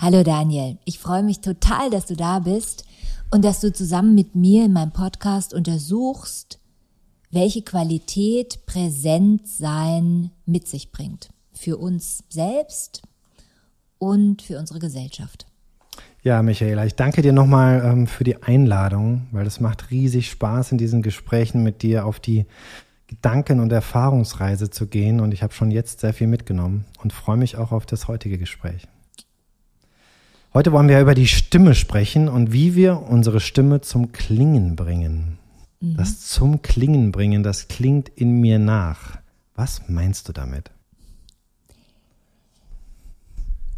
Hallo Daniel, ich freue mich total, dass du da bist und dass du zusammen mit mir in meinem Podcast untersuchst, welche Qualität Präsentsein mit sich bringt. Für uns selbst und für unsere Gesellschaft. Ja, Michaela, ich danke dir nochmal ähm, für die Einladung, weil es macht riesig Spaß, in diesen Gesprächen mit dir auf die Gedanken- und Erfahrungsreise zu gehen. Und ich habe schon jetzt sehr viel mitgenommen und freue mich auch auf das heutige Gespräch. Heute wollen wir über die Stimme sprechen und wie wir unsere Stimme zum Klingen bringen. Mhm. Das zum Klingen bringen, das klingt in mir nach. Was meinst du damit?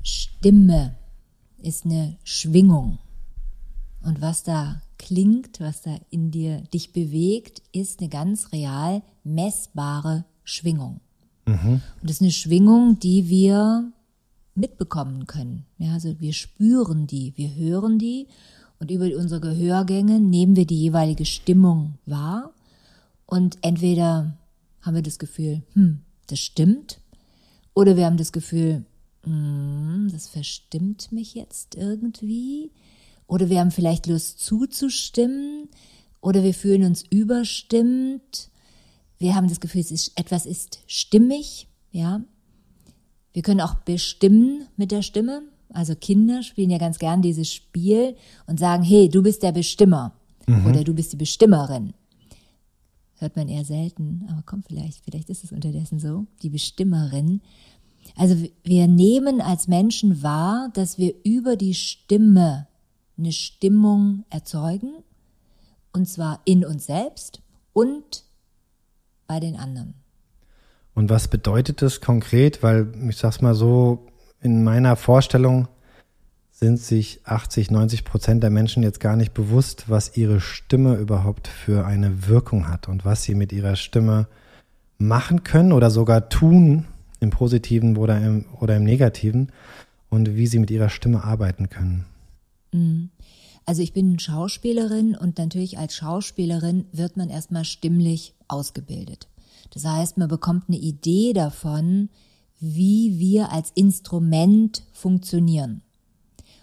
Stimme ist eine Schwingung. Und was da klingt, was da in dir dich bewegt, ist eine ganz real messbare Schwingung. Mhm. Und das ist eine Schwingung, die wir mitbekommen können. Ja, also wir spüren die, wir hören die und über unsere Gehörgänge nehmen wir die jeweilige Stimmung wahr. Und entweder haben wir das Gefühl, hm, das stimmt, oder wir haben das Gefühl, hm, das verstimmt mich jetzt irgendwie, oder wir haben vielleicht Lust zuzustimmen, oder wir fühlen uns überstimmt, wir haben das Gefühl, es ist, etwas ist stimmig, ja, wir können auch bestimmen mit der Stimme. Also Kinder spielen ja ganz gern dieses Spiel und sagen, hey, du bist der Bestimmer mhm. oder du bist die Bestimmerin. Hört man eher selten, aber komm, vielleicht, vielleicht ist es unterdessen so, die Bestimmerin. Also wir nehmen als Menschen wahr, dass wir über die Stimme eine Stimmung erzeugen, und zwar in uns selbst und bei den anderen. Und was bedeutet das konkret? Weil ich sag's mal so, in meiner Vorstellung sind sich 80, 90 Prozent der Menschen jetzt gar nicht bewusst, was ihre Stimme überhaupt für eine Wirkung hat und was sie mit ihrer Stimme machen können oder sogar tun, im Positiven oder im, oder im Negativen, und wie sie mit ihrer Stimme arbeiten können. Mhm. Also ich bin Schauspielerin und natürlich als Schauspielerin wird man erstmal stimmlich ausgebildet. Das heißt, man bekommt eine Idee davon, wie wir als Instrument funktionieren.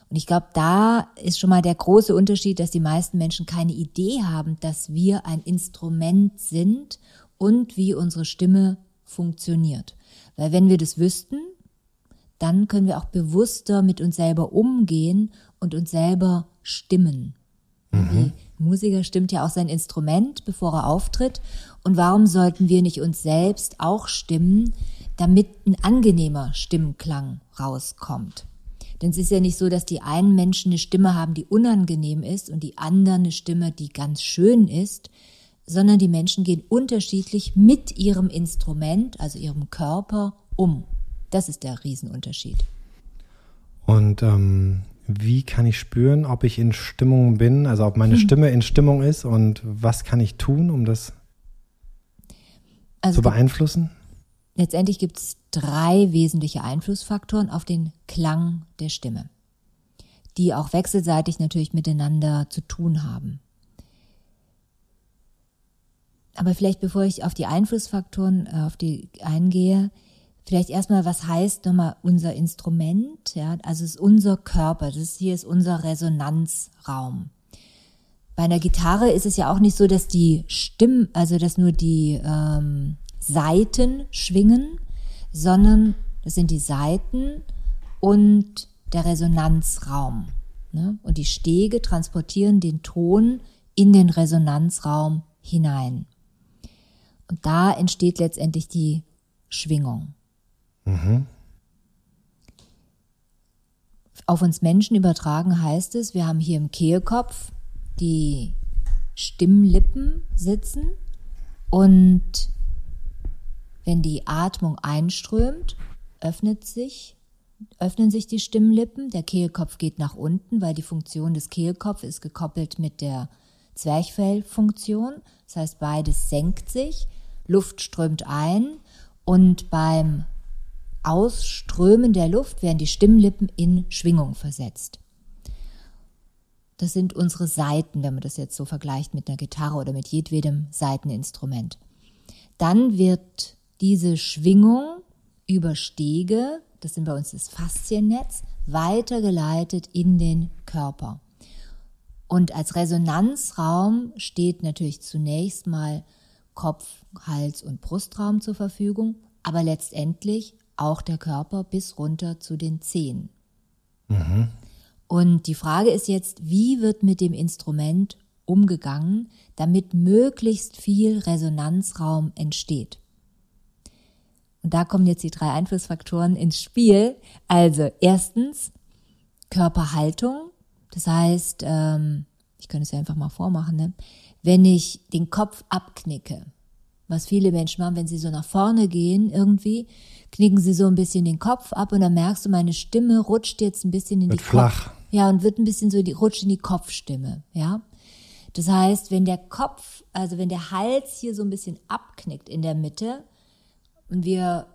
Und ich glaube, da ist schon mal der große Unterschied, dass die meisten Menschen keine Idee haben, dass wir ein Instrument sind und wie unsere Stimme funktioniert. Weil wenn wir das wüssten, dann können wir auch bewusster mit uns selber umgehen und uns selber stimmen. Mhm. Musiker stimmt ja auch sein Instrument, bevor er auftritt. Und warum sollten wir nicht uns selbst auch stimmen, damit ein angenehmer Stimmklang rauskommt? Denn es ist ja nicht so, dass die einen Menschen eine Stimme haben, die unangenehm ist und die anderen eine Stimme, die ganz schön ist, sondern die Menschen gehen unterschiedlich mit ihrem Instrument, also ihrem Körper, um. Das ist der Riesenunterschied. Und ähm, wie kann ich spüren, ob ich in Stimmung bin, also ob meine hm. Stimme in Stimmung ist und was kann ich tun, um das also zu beeinflussen? Letztendlich gibt es drei wesentliche Einflussfaktoren auf den Klang der Stimme, die auch wechselseitig natürlich miteinander zu tun haben. Aber vielleicht bevor ich auf die Einflussfaktoren äh, auf die eingehe, Vielleicht erstmal, was heißt nochmal unser Instrument? Ja, also es ist unser Körper. Das hier ist unser Resonanzraum. Bei einer Gitarre ist es ja auch nicht so, dass die Stimmen, also dass nur die ähm, Saiten schwingen, sondern das sind die Saiten und der Resonanzraum. Ne? Und die Stege transportieren den Ton in den Resonanzraum hinein. Und da entsteht letztendlich die Schwingung. Mhm. Auf uns Menschen übertragen heißt es, wir haben hier im Kehlkopf die Stimmlippen sitzen und wenn die Atmung einströmt, öffnet sich, öffnen sich die Stimmlippen, der Kehlkopf geht nach unten, weil die Funktion des Kehlkopfs ist gekoppelt mit der Zwerchfellfunktion. Das heißt, beides senkt sich, Luft strömt ein und beim Ausströmen der Luft werden die Stimmlippen in Schwingung versetzt. Das sind unsere Saiten, wenn man das jetzt so vergleicht mit einer Gitarre oder mit jedwedem Saiteninstrument. Dann wird diese Schwingung über Stege, das sind bei uns das Fasziennetz, weitergeleitet in den Körper. Und als Resonanzraum steht natürlich zunächst mal Kopf, Hals und Brustraum zur Verfügung, aber letztendlich auch der Körper bis runter zu den Zehen. Mhm. Und die Frage ist jetzt, wie wird mit dem Instrument umgegangen, damit möglichst viel Resonanzraum entsteht? Und da kommen jetzt die drei Einflussfaktoren ins Spiel. Also erstens Körperhaltung, das heißt, ähm, ich könnte es ja einfach mal vormachen, ne? wenn ich den Kopf abknicke, was viele Menschen machen, wenn sie so nach vorne gehen irgendwie, knicken sie so ein bisschen den Kopf ab und dann merkst du, meine Stimme rutscht jetzt ein bisschen in wird die flach. Kopf, ja und wird ein bisschen so die rutscht in die Kopfstimme, ja. Das heißt, wenn der Kopf, also wenn der Hals hier so ein bisschen abknickt in der Mitte und wir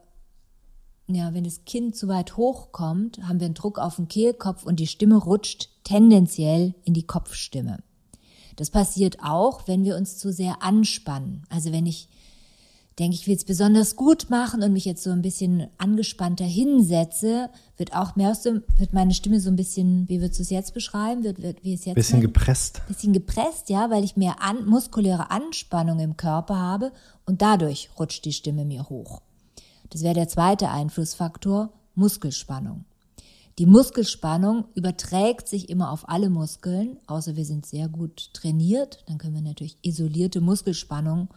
ja, wenn das Kinn zu weit hochkommt, haben wir einen Druck auf den Kehlkopf und die Stimme rutscht tendenziell in die Kopfstimme. Das passiert auch, wenn wir uns zu sehr anspannen. Also wenn ich denke, ich will es besonders gut machen und mich jetzt so ein bisschen angespannter hinsetze, wird auch mehr so, wird meine Stimme so ein bisschen, wie würdest du es jetzt beschreiben? Wird, wird, wie es jetzt? Bisschen mein, gepresst. Bisschen gepresst, ja, weil ich mehr an, muskuläre Anspannung im Körper habe und dadurch rutscht die Stimme mir hoch. Das wäre der zweite Einflussfaktor, Muskelspannung. Die Muskelspannung überträgt sich immer auf alle Muskeln, außer wir sind sehr gut trainiert. Dann können wir natürlich isolierte Muskelspannung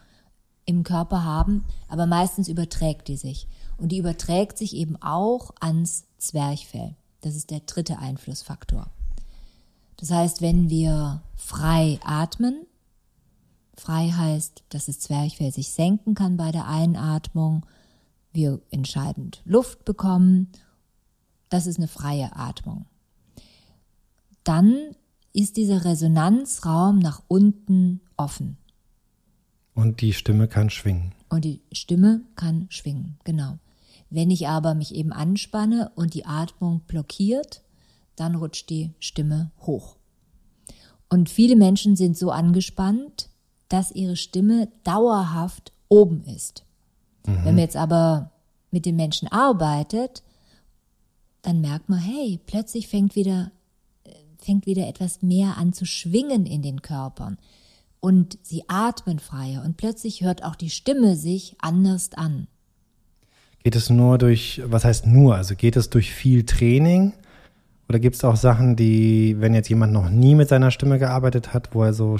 im Körper haben, aber meistens überträgt die sich. Und die überträgt sich eben auch ans Zwerchfell. Das ist der dritte Einflussfaktor. Das heißt, wenn wir frei atmen, frei heißt, dass das Zwerchfell sich senken kann bei der Einatmung wir entscheidend Luft bekommen. Das ist eine freie Atmung. Dann ist dieser Resonanzraum nach unten offen. Und die Stimme kann schwingen. Und die Stimme kann schwingen, genau. Wenn ich aber mich eben anspanne und die Atmung blockiert, dann rutscht die Stimme hoch. Und viele Menschen sind so angespannt, dass ihre Stimme dauerhaft oben ist. Mhm. Wenn man jetzt aber mit den Menschen arbeitet, dann merkt man, hey, plötzlich fängt wieder, fängt wieder etwas mehr an zu schwingen in den Körpern. Und sie atmen freier und plötzlich hört auch die Stimme sich anders an. Geht es nur durch, was heißt nur, also geht es durch viel Training? Oder gibt es auch Sachen, die, wenn jetzt jemand noch nie mit seiner Stimme gearbeitet hat, wo er so,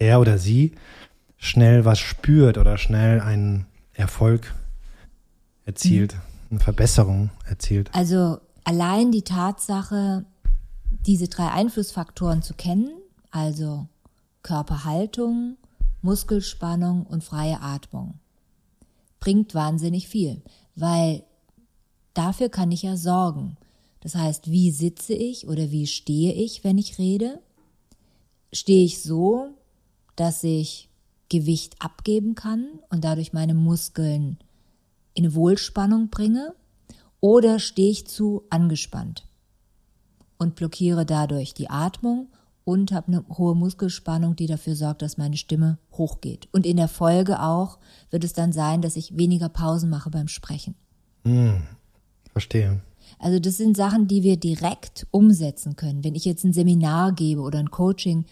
er oder sie, schnell was spürt oder schnell einen Erfolg erzielt, mhm. eine Verbesserung erzielt? Also allein die Tatsache, diese drei Einflussfaktoren zu kennen, also Körperhaltung, Muskelspannung und freie Atmung, bringt wahnsinnig viel, weil dafür kann ich ja sorgen. Das heißt, wie sitze ich oder wie stehe ich, wenn ich rede? Stehe ich so, dass ich Gewicht abgeben kann und dadurch meine Muskeln in Wohlspannung bringe oder stehe ich zu angespannt und blockiere dadurch die Atmung und habe eine hohe Muskelspannung, die dafür sorgt, dass meine Stimme hochgeht. Und in der Folge auch wird es dann sein, dass ich weniger Pausen mache beim Sprechen. Hm, verstehe. Also das sind Sachen, die wir direkt umsetzen können. Wenn ich jetzt ein Seminar gebe oder ein Coaching,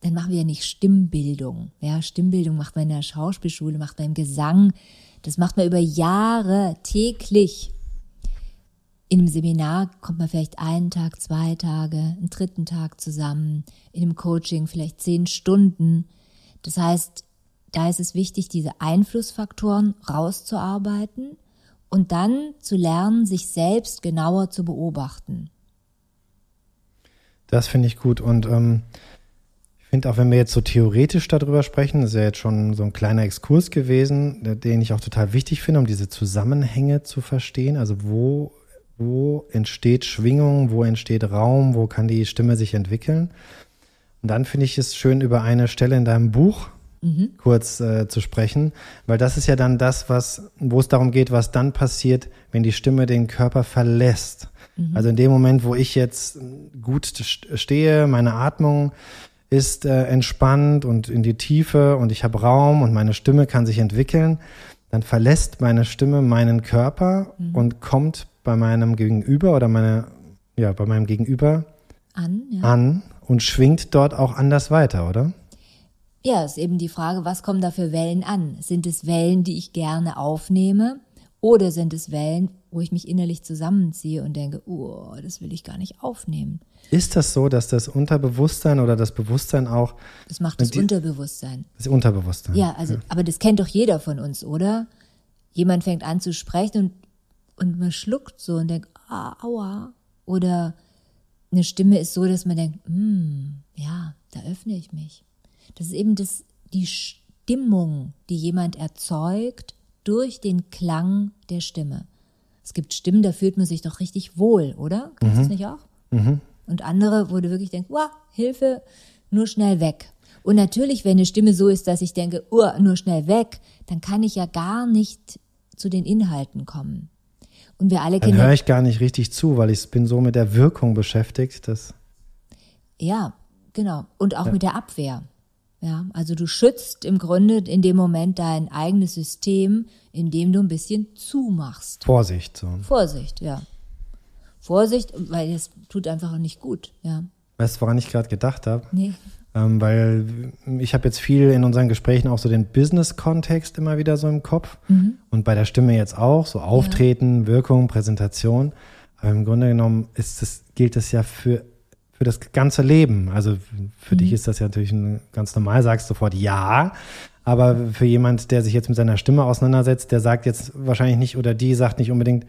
dann machen wir ja nicht Stimmbildung. Ja, Stimmbildung macht man in der Schauspielschule, macht man im Gesang, das macht man über Jahre täglich. In einem Seminar kommt man vielleicht einen Tag, zwei Tage, einen dritten Tag zusammen. In einem Coaching vielleicht zehn Stunden. Das heißt, da ist es wichtig, diese Einflussfaktoren rauszuarbeiten und dann zu lernen, sich selbst genauer zu beobachten. Das finde ich gut. Und ähm, finde auch, wenn wir jetzt so theoretisch darüber sprechen, ist ja jetzt schon so ein kleiner Exkurs gewesen, den ich auch total wichtig finde, um diese Zusammenhänge zu verstehen. Also wo, wo entsteht Schwingung, wo entsteht Raum, wo kann die Stimme sich entwickeln. Und dann finde ich es schön, über eine Stelle in deinem Buch mhm. kurz äh, zu sprechen, weil das ist ja dann das, was, wo es darum geht, was dann passiert, wenn die Stimme den Körper verlässt. Mhm. Also in dem Moment, wo ich jetzt gut stehe, meine Atmung ist äh, entspannt und in die Tiefe und ich habe Raum und meine Stimme kann sich entwickeln, dann verlässt meine Stimme meinen Körper mhm. und kommt bei meinem Gegenüber oder meine, ja, bei meinem Gegenüber an. Ja. an und schwingt dort auch anders weiter, oder? Ja, ist eben die Frage, was kommen da für Wellen an? Sind es Wellen, die ich gerne aufnehme? Oder sind es Wellen, wo ich mich innerlich zusammenziehe und denke, oh, das will ich gar nicht aufnehmen? Ist das so, dass das Unterbewusstsein oder das Bewusstsein auch. Das macht das die- Unterbewusstsein. Das Unterbewusstsein. Ja, also, aber das kennt doch jeder von uns, oder? Jemand fängt an zu sprechen und, und man schluckt so und denkt, ah, aua. Oder eine Stimme ist so, dass man denkt, hm, ja, da öffne ich mich. Das ist eben das, die Stimmung, die jemand erzeugt durch den Klang der Stimme. Es gibt Stimmen, da fühlt man sich doch richtig wohl, oder? Kennst du das nicht auch? Und andere, wo du wirklich denkst, wow, Hilfe, nur schnell weg. Und natürlich, wenn eine Stimme so ist, dass ich denke, oh, nur schnell weg, dann kann ich ja gar nicht zu den Inhalten kommen. Und wir alle Dann kennen ja höre ich gar nicht richtig zu, weil ich bin so mit der Wirkung beschäftigt, dass. Ja, genau. Und auch mit der Abwehr. Ja, also du schützt im Grunde in dem Moment dein eigenes System, indem du ein bisschen zumachst. Vorsicht, so. Vorsicht, ja. Vorsicht, weil es tut einfach nicht gut, ja. Weißt du, woran ich gerade gedacht habe? Nee. Ähm, weil ich habe jetzt viel in unseren Gesprächen auch so den Business-Kontext immer wieder so im Kopf. Und bei der Stimme jetzt auch, so Auftreten, Wirkung, Präsentation. Aber im Grunde genommen ist es, gilt es ja für, für das ganze Leben. Also für dich ist das ja natürlich ein, ganz normal, sagst sofort ja. Aber für jemand, der sich jetzt mit seiner Stimme auseinandersetzt, der sagt jetzt wahrscheinlich nicht oder die sagt nicht unbedingt,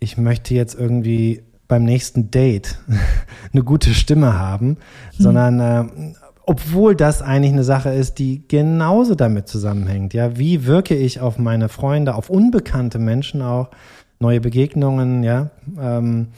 ich möchte jetzt irgendwie beim nächsten Date eine gute Stimme haben, sondern äh, obwohl das eigentlich eine Sache ist, die genauso damit zusammenhängt. Ja, wie wirke ich auf meine Freunde, auf unbekannte Menschen auch, neue Begegnungen, ja. Ähm,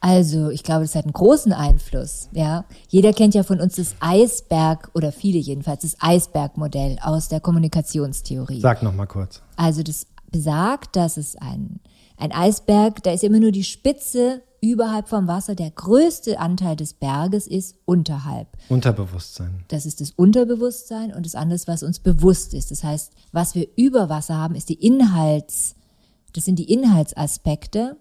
Also, ich glaube, das hat einen großen Einfluss, ja. Jeder kennt ja von uns das Eisberg, oder viele jedenfalls, das Eisbergmodell aus der Kommunikationstheorie. sag noch mal kurz. Also das besagt, dass es ein, ein Eisberg, da ist immer nur die Spitze überhalb vom Wasser. Der größte Anteil des Berges ist unterhalb. Unterbewusstsein. Das ist das Unterbewusstsein und das andere was uns bewusst ist. Das heißt, was wir über Wasser haben, ist die Inhalts, das sind die Inhaltsaspekte,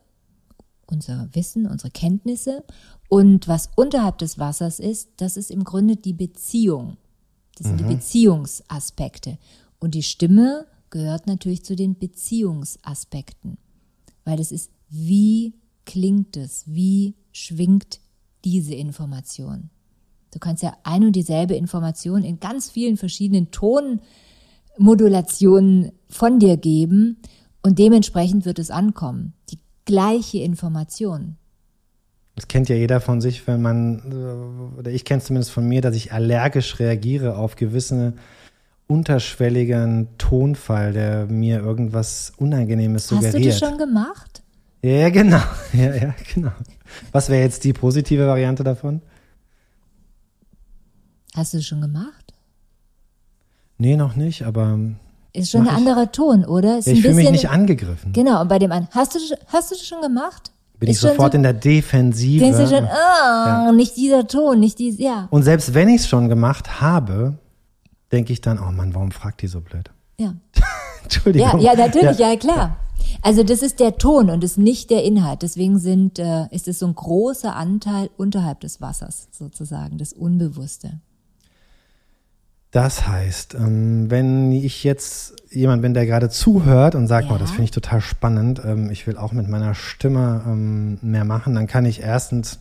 unser Wissen, unsere Kenntnisse. Und was unterhalb des Wassers ist, das ist im Grunde die Beziehung. Das sind die Beziehungsaspekte. Und die Stimme gehört natürlich zu den Beziehungsaspekten. Weil das ist, wie klingt es? Wie schwingt diese Information? Du kannst ja ein und dieselbe Information in ganz vielen verschiedenen Tonmodulationen von dir geben und dementsprechend wird es ankommen. Die gleiche Information. Das kennt ja jeder von sich, wenn man, oder ich kenne es zumindest von mir, dass ich allergisch reagiere auf gewisse unterschwelligen Tonfall, der mir irgendwas Unangenehmes suggeriert. Hast du das schon gemacht? Ja, ja, genau. Ja, ja, genau. Was wäre jetzt die positive Variante davon? Hast du das schon gemacht? Nee, noch nicht, aber Ist schon ein ich. anderer Ton, oder? Ist ja, ich fühle mich nicht angegriffen. Genau, und bei dem einen, hast du, hast du das schon gemacht? Bin ich Ist schon sofort so, in der Defensive. Denkst du schon, ah, nicht dieser Ton, nicht dies, ja, Und selbst wenn ich es schon gemacht habe, denke ich dann, oh Mann, warum fragt die so blöd? ja. Entschuldigung. Ja, ja, natürlich, ja, klar. Also das ist der Ton und ist nicht der Inhalt. Deswegen sind, äh, ist es so ein großer Anteil unterhalb des Wassers sozusagen, das Unbewusste. Das heißt, ähm, wenn ich jetzt jemand bin, der gerade zuhört und sagt, Ja. oh, das finde ich total spannend, ähm, ich will auch mit meiner Stimme ähm, mehr machen, dann kann ich erstens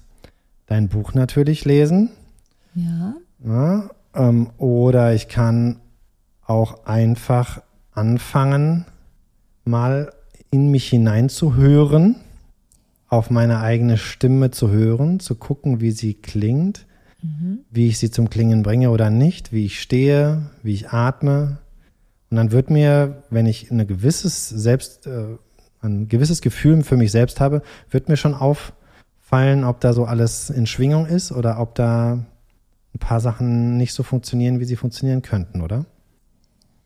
dein Buch natürlich lesen. Ja. Ja, oder ich kann auch einfach anfangen, mal in mich hineinzuhören, auf meine eigene Stimme zu hören, zu gucken, wie sie klingt, wie ich sie zum Klingen bringe oder nicht, wie ich stehe, wie ich atme. Und dann wird mir, wenn ich eine gewisses Selbst, äh, ein gewisses Gefühl für mich selbst habe, wird mir schon auffallen, ob da so alles in Schwingung ist oder ob da ein paar Sachen nicht so funktionieren, wie sie funktionieren könnten, oder?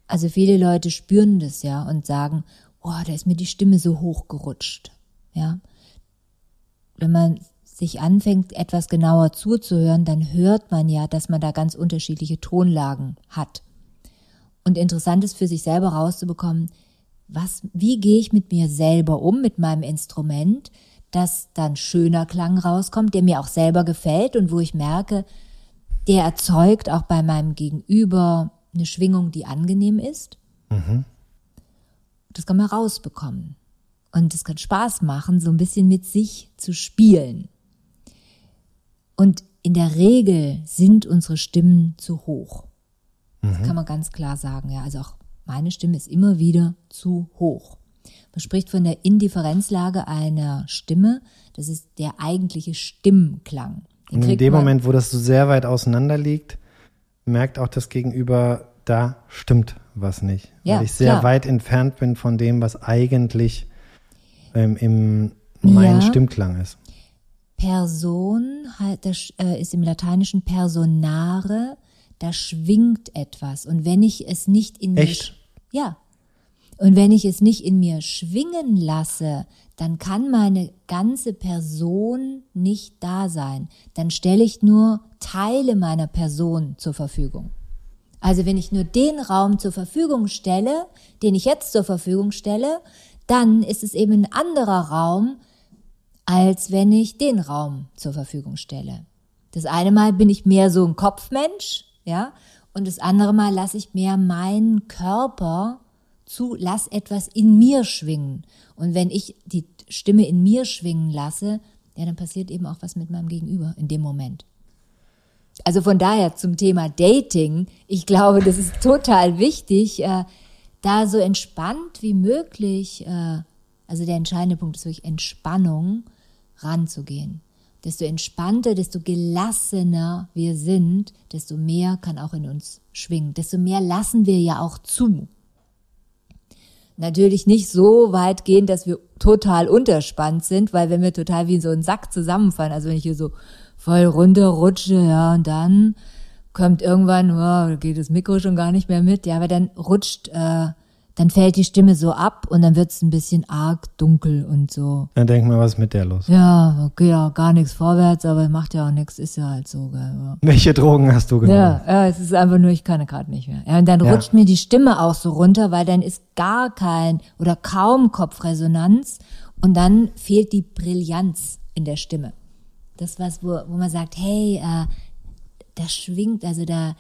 Also viele Leute spüren das ja und sagen, oh, da ist mir die Stimme so hochgerutscht. Ja. Wenn man sich anfängt, etwas genauer zuzuhören, dann hört man ja, dass man da ganz unterschiedliche Tonlagen hat. Und interessant ist für sich selber rauszubekommen, was, wie gehe ich mit mir selber um, mit meinem Instrument, dass dann schöner Klang rauskommt, der mir auch selber gefällt und wo ich merke, der erzeugt auch bei meinem Gegenüber eine Schwingung, die angenehm ist. Mhm. Das kann man rausbekommen. Und es kann Spaß machen, so ein bisschen mit sich zu spielen. Und in der Regel sind unsere Stimmen zu hoch. Das mhm. kann man ganz klar sagen. Ja, also auch meine Stimme ist immer wieder zu hoch. Man spricht von der Indifferenzlage einer Stimme. Das ist der eigentliche Stimmklang. Und in dem Moment, wo das so sehr weit auseinander liegt, merkt auch das Gegenüber, da stimmt was nicht. Ja, weil ich sehr klar. weit entfernt bin von dem, was eigentlich ähm, im mein ja. Stimmklang ist. Person halt, das äh, ist im Lateinischen personare, da schwingt etwas. Und wenn ich es nicht in Echt? mir, ja, und wenn ich es nicht in mir schwingen lasse, dann kann meine ganze Person nicht da sein. Dann stelle ich nur Teile meiner Person zur Verfügung. Also wenn ich nur den Raum zur Verfügung stelle, den ich jetzt zur Verfügung stelle, dann ist es eben ein anderer Raum, als wenn ich den Raum zur Verfügung stelle. Das eine Mal bin ich mehr so ein Kopfmensch, ja, und das andere Mal lasse ich mehr meinen Körper zu, lass etwas in mir schwingen. Und wenn ich die Stimme in mir schwingen lasse, ja, dann passiert eben auch was mit meinem Gegenüber in dem Moment. Also von daher zum Thema Dating, ich glaube, das ist total wichtig, äh, da so entspannt wie möglich, äh, also der entscheidende Punkt ist wirklich Entspannung, ranzugehen. Desto entspannter, desto gelassener wir sind, desto mehr kann auch in uns schwingen. Desto mehr lassen wir ja auch zu. Natürlich nicht so weit gehen, dass wir total unterspannt sind, weil wenn wir total wie so ein Sack zusammenfallen, also wenn ich hier so voll runterrutsche, ja, und dann kommt irgendwann, oh, geht das Mikro schon gar nicht mehr mit, ja, aber dann rutscht äh, dann fällt die Stimme so ab und dann wird es ein bisschen arg dunkel und so. Dann denk mal, was ist mit der los? Ja, okay, ja, gar nichts vorwärts, aber macht ja auch nichts, ist ja halt so. Gell, ja. Welche Drogen hast du genommen? Ja, ja, es ist einfach nur, ich kann gerade nicht mehr. Ja, und dann ja. rutscht mir die Stimme auch so runter, weil dann ist gar kein oder kaum Kopfresonanz und dann fehlt die Brillanz in der Stimme. Das was, wo, wo man sagt, hey, äh, da schwingt, also da,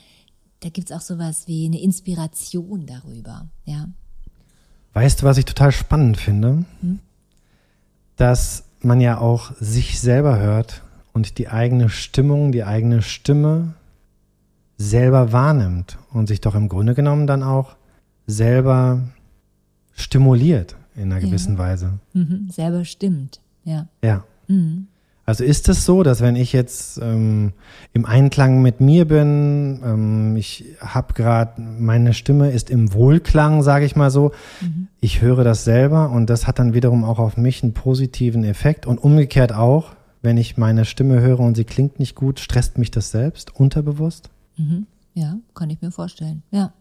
da gibt's auch sowas wie eine Inspiration darüber, ja. Weißt du, was ich total spannend finde? Hm? Dass man ja auch sich selber hört und die eigene Stimmung, die eigene Stimme selber wahrnimmt und sich doch im Grunde genommen dann auch selber stimuliert in einer gewissen ja. Weise. Mhm, selber stimmt, ja. Ja. Mhm. Also ist es so, dass wenn ich jetzt ähm, im Einklang mit mir bin, ähm, ich habe gerade, meine Stimme ist im Wohlklang, sage ich mal so, mhm. ich höre das selber und das hat dann wiederum auch auf mich einen positiven Effekt und umgekehrt auch, wenn ich meine Stimme höre und sie klingt nicht gut, stresst mich das selbst unterbewusst? Mhm. Ja, kann ich mir vorstellen, ja.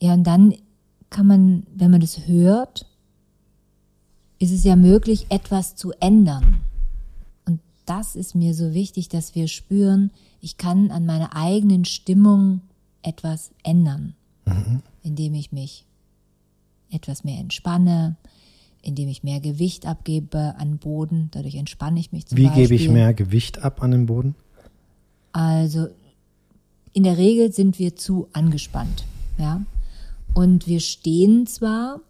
Ja, und dann kann man, wenn man das hört, ist es ja möglich, etwas zu ändern. Und das ist mir so wichtig, dass wir spüren, ich kann an meiner eigenen Stimmung etwas ändern, mhm. indem ich mich etwas mehr entspanne, indem ich mehr Gewicht abgebe an Boden. Dadurch entspanne ich mich zum Wie Beispiel. gebe ich mehr Gewicht ab an den Boden? Also in der Regel sind wir zu angespannt, ja. Und wir stehen zwar,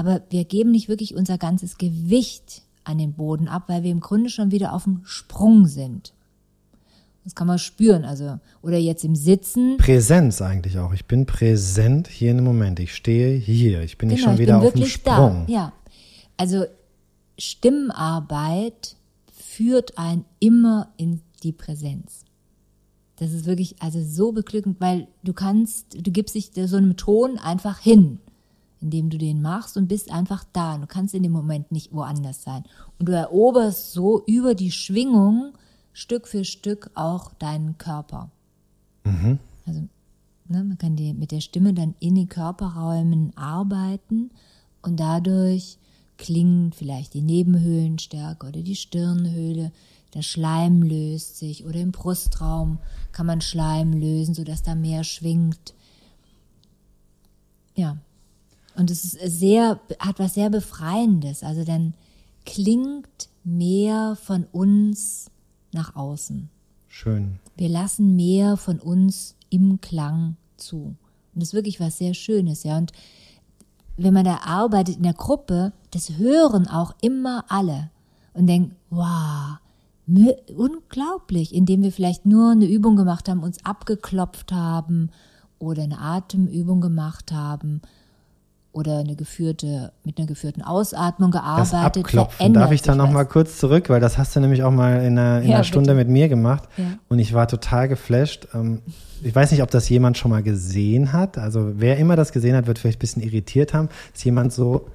aber wir geben nicht wirklich unser ganzes Gewicht an den Boden ab, weil wir im Grunde schon wieder auf dem Sprung sind. Das kann man spüren, also oder jetzt im Sitzen. Präsenz eigentlich auch. Ich bin präsent hier im Moment. Ich stehe hier. Ich bin genau, nicht schon wieder auf dem Sprung. Da. Ja, also Stimmarbeit führt einen immer in die Präsenz. Das ist wirklich also so beglückend, weil du kannst, du gibst dich so einem Ton einfach hin indem du den machst und bist einfach da. Du kannst in dem Moment nicht woanders sein. Und du eroberst so über die Schwingung Stück für Stück auch deinen Körper. Mhm. Also ne, man kann die, mit der Stimme dann in den Körperräumen arbeiten und dadurch klingen vielleicht die Nebenhöhlen stärker oder die Stirnhöhle. Der Schleim löst sich oder im Brustraum kann man Schleim lösen, sodass da mehr schwingt. Ja, Und es ist sehr, hat was sehr Befreiendes. Also dann klingt mehr von uns nach außen. Schön. Wir lassen mehr von uns im Klang zu. Und das ist wirklich was sehr Schönes, ja. Und wenn man da arbeitet in der Gruppe, das hören auch immer alle und denken, wow, unglaublich, indem wir vielleicht nur eine Übung gemacht haben, uns abgeklopft haben oder eine Atemübung gemacht haben oder eine geführte, mit einer geführten Ausatmung gearbeitet. Das Abklopfen, darf ich da noch mal kurz zurück, weil das hast du nämlich auch mal in einer, in ja, einer Stunde mit mir gemacht ja. und ich war total geflasht. Ähm, ich weiß nicht, ob das jemand schon mal gesehen hat. Also wer immer das gesehen hat, wird vielleicht ein bisschen irritiert haben, dass jemand so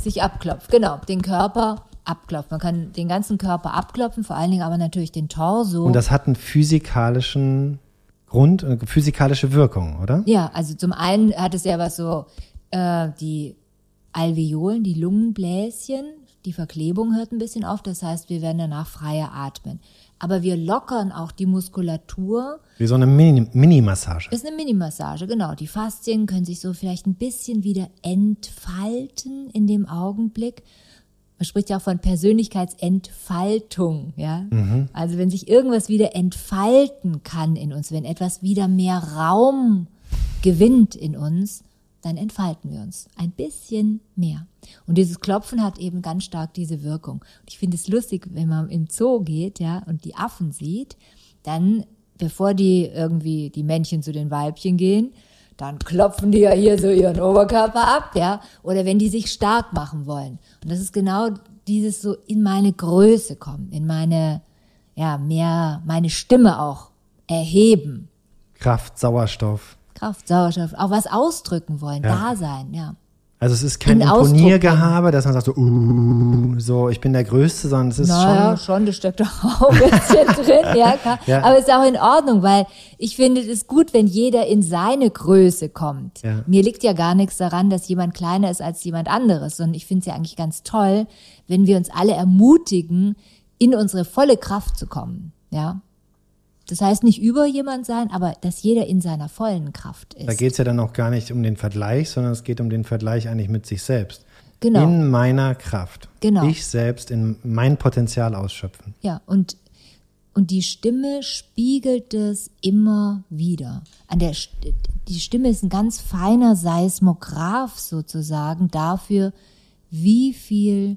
sich abklopft, genau, den Körper abklopft. Man kann den ganzen Körper abklopfen, vor allen Dingen aber natürlich den Torso. Und das hat einen physikalischen Grund, eine physikalische Wirkung, oder? Ja, also zum einen hat es ja was so, äh, die Alveolen, die Lungenbläschen, die Verklebung hört ein bisschen auf, das heißt, wir werden danach freier atmen. Aber wir lockern auch die Muskulatur. Wie so eine Mini-Massage. Ist eine Mini-Massage, genau. Die Faszien können sich so vielleicht ein bisschen wieder entfalten in dem Augenblick man spricht ja auch von Persönlichkeitsentfaltung, ja. Mhm. Also wenn sich irgendwas wieder entfalten kann in uns, wenn etwas wieder mehr Raum gewinnt in uns, dann entfalten wir uns ein bisschen mehr. Und dieses Klopfen hat eben ganz stark diese Wirkung. Und ich finde es lustig, wenn man im Zoo geht, ja, und die Affen sieht, dann, bevor die irgendwie die Männchen zu den Weibchen gehen, dann klopfen die ja hier so ihren Oberkörper ab, ja, oder wenn die sich stark machen wollen. Und das ist genau dieses so in meine Größe kommen, in meine, ja, mehr, meine Stimme auch erheben. Kraft, Sauerstoff. Kraft, Sauerstoff, auch was ausdrücken wollen, ja. da sein, ja. Also es ist kein Imponiergehabe, dass man sagt so, uh, so, ich bin der Größte, sondern es ist naja, schon. schon, das steckt doch auch ein bisschen drin, ja, klar. ja. Aber es ist auch in Ordnung, weil ich finde es gut, wenn jeder in seine Größe kommt. Ja. Mir liegt ja gar nichts daran, dass jemand kleiner ist als jemand anderes, sondern ich finde es ja eigentlich ganz toll, wenn wir uns alle ermutigen, in unsere volle Kraft zu kommen, ja. Das heißt nicht über jemand sein, aber dass jeder in seiner vollen Kraft ist. Da geht es ja dann auch gar nicht um den Vergleich, sondern es geht um den Vergleich eigentlich mit sich selbst. Genau. In meiner Kraft. Genau. Ich selbst in mein Potenzial ausschöpfen. Ja, und, und die Stimme spiegelt es immer wieder. An der, die Stimme ist ein ganz feiner Seismograph sozusagen dafür, wie viel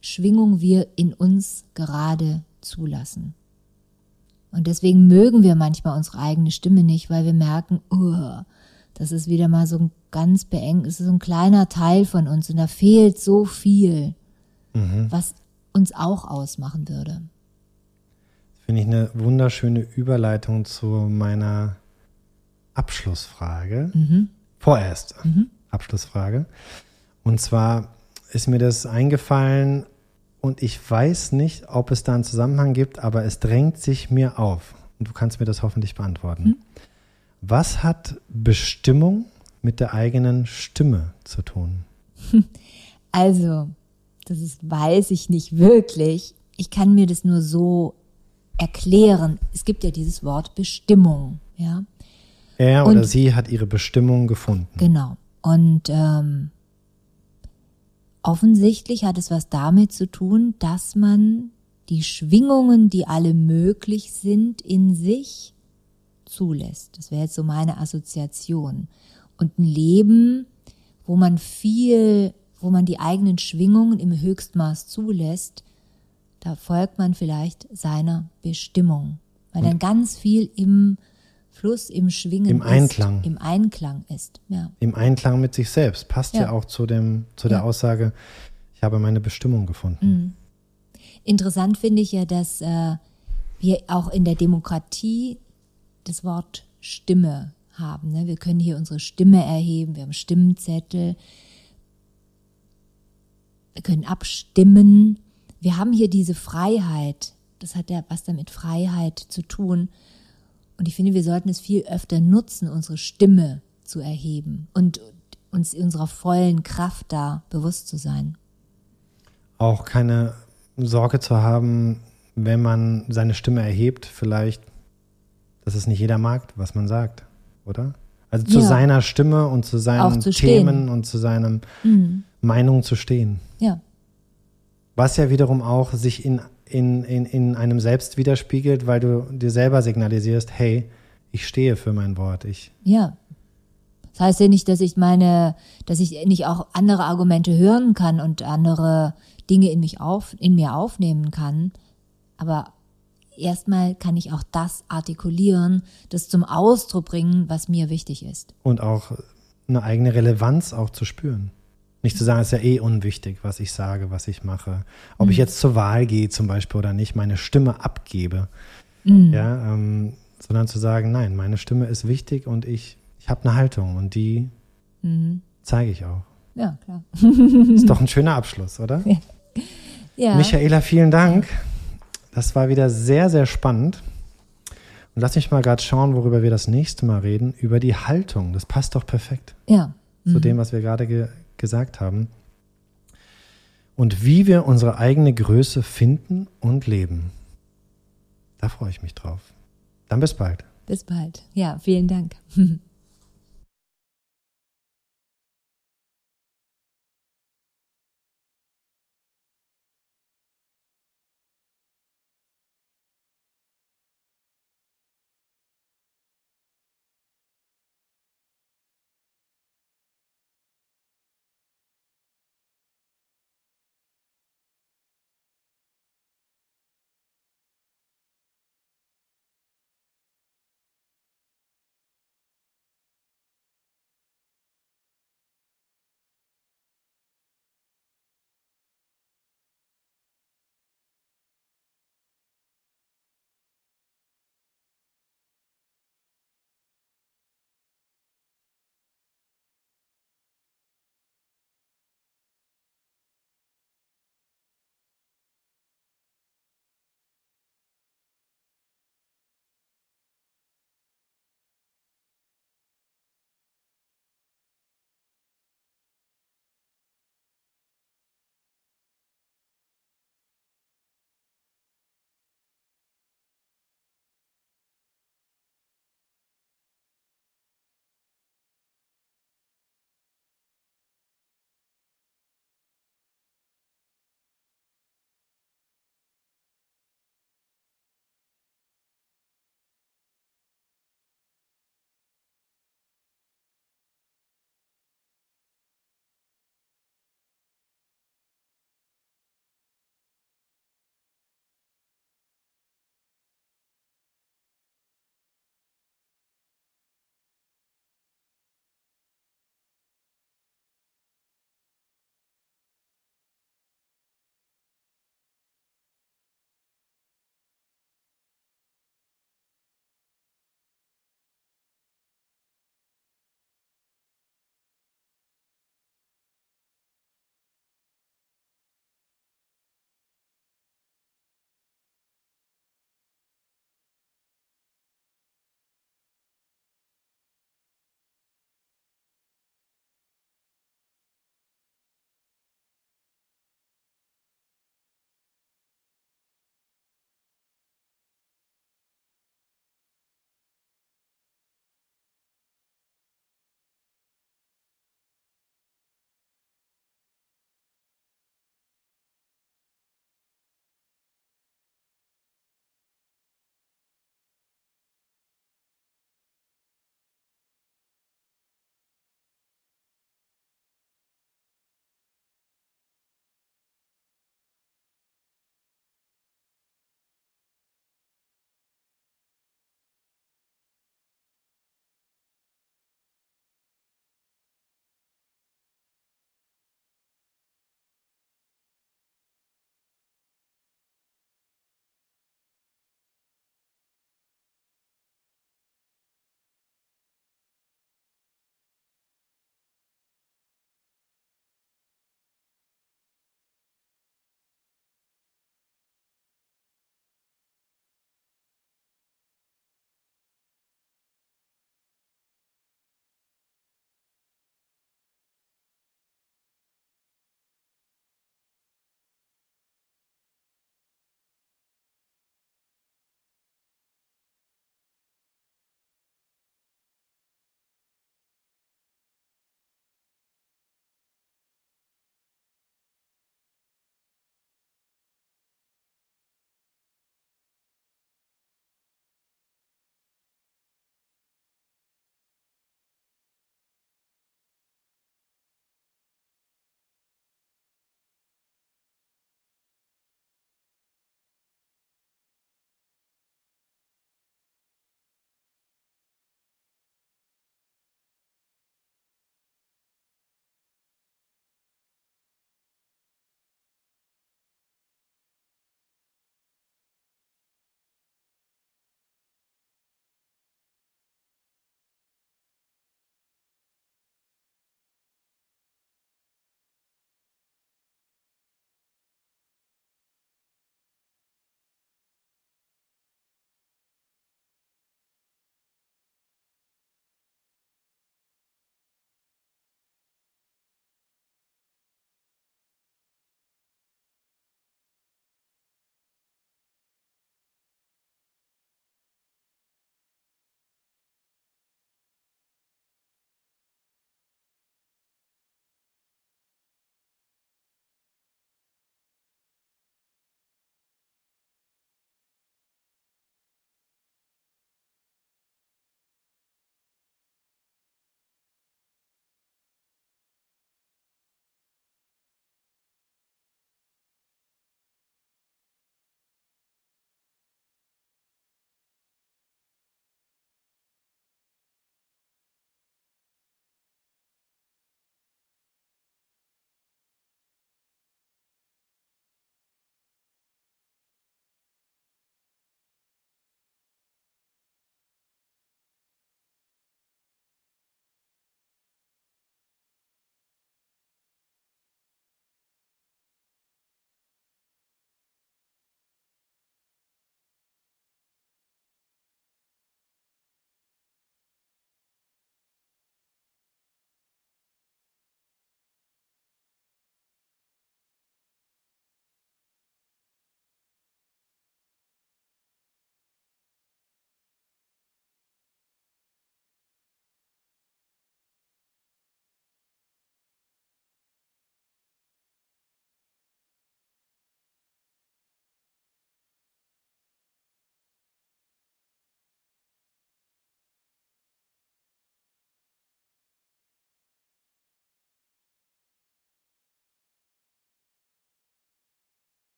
Schwingung wir in uns gerade zulassen. Und deswegen mögen wir manchmal unsere eigene Stimme nicht, weil wir merken, uh, das ist wieder mal so ein ganz beengt, es ist so ein kleiner Teil von uns und da fehlt so viel, mhm. was uns auch ausmachen würde. Finde ich eine wunderschöne Überleitung zu meiner Abschlussfrage. Mhm. Vorerst mhm. Abschlussfrage. Und zwar ist mir das eingefallen, und ich weiß nicht, ob es da einen Zusammenhang gibt, aber es drängt sich mir auf. Und du kannst mir das hoffentlich beantworten. Hm? Was hat Bestimmung mit der eigenen Stimme zu tun? Also, das ist, weiß ich nicht wirklich. Ich kann mir das nur so erklären. Es gibt ja dieses Wort Bestimmung, ja. Er oder Und, sie hat ihre Bestimmung gefunden. Genau. Und ähm, Offensichtlich hat es was damit zu tun, dass man die Schwingungen, die alle möglich sind, in sich zulässt. Das wäre jetzt so meine Assoziation. Und ein Leben, wo man viel, wo man die eigenen Schwingungen im Höchstmaß zulässt, da folgt man vielleicht seiner Bestimmung, weil dann ganz viel im Fluss im Schwingen Im Einklang. Ist, Im Einklang ist, ja. Im Einklang mit sich selbst. Passt ja, ja auch zu, dem, zu der ja. Aussage, ich habe meine Bestimmung gefunden. Mhm. Interessant finde ich ja, dass äh, wir auch in der Demokratie das Wort Stimme haben. Ne? Wir können hier unsere Stimme erheben, wir haben Stimmzettel, wir können abstimmen. Wir haben hier diese Freiheit. Das hat ja was damit Freiheit zu tun. Und ich finde, wir sollten es viel öfter nutzen, unsere Stimme zu erheben und uns unserer vollen Kraft da bewusst zu sein. Auch keine Sorge zu haben, wenn man seine Stimme erhebt, vielleicht, dass es nicht jeder mag, was man sagt, oder? Also zu Ja. seiner Stimme und zu seinen zu Themen und zu seinen Mhm. Meinungen zu stehen. Ja. Was ja wiederum auch sich in, in, in, in einem selbst widerspiegelt, weil du dir selber signalisierst, hey, ich stehe für mein Wort. Ich, Ja. Das heißt ja nicht, dass ich meine, dass ich nicht auch andere Argumente hören kann und andere Dinge in mich auf, in mir aufnehmen kann. Aber erstmal kann ich auch das artikulieren, das zum Ausdruck bringen, was mir wichtig ist. und auch eine eigene Relevanz auch zu spüren. Nicht zu sagen, es ist ja eh unwichtig, was ich sage, was ich mache. Ob ich jetzt zur Wahl gehe zum Beispiel oder nicht, meine Stimme abgebe. Ja, ähm, sondern zu sagen, nein, meine Stimme ist wichtig und ich, ich habe eine Haltung und die zeige ich auch. Ja, klar. Ist doch ein schöner Abschluss, oder? Ja. Michaela, vielen Dank. Das war wieder sehr, sehr spannend. Und lass mich mal gerade schauen, worüber wir das nächste Mal reden. Über die Haltung. Das passt doch perfekt Ja. zu dem, was wir gerade ge gesagt haben. Und wie wir unsere eigene Größe finden und leben. Da freue ich mich drauf. Dann bis bald. Bis bald. Ja, vielen Dank.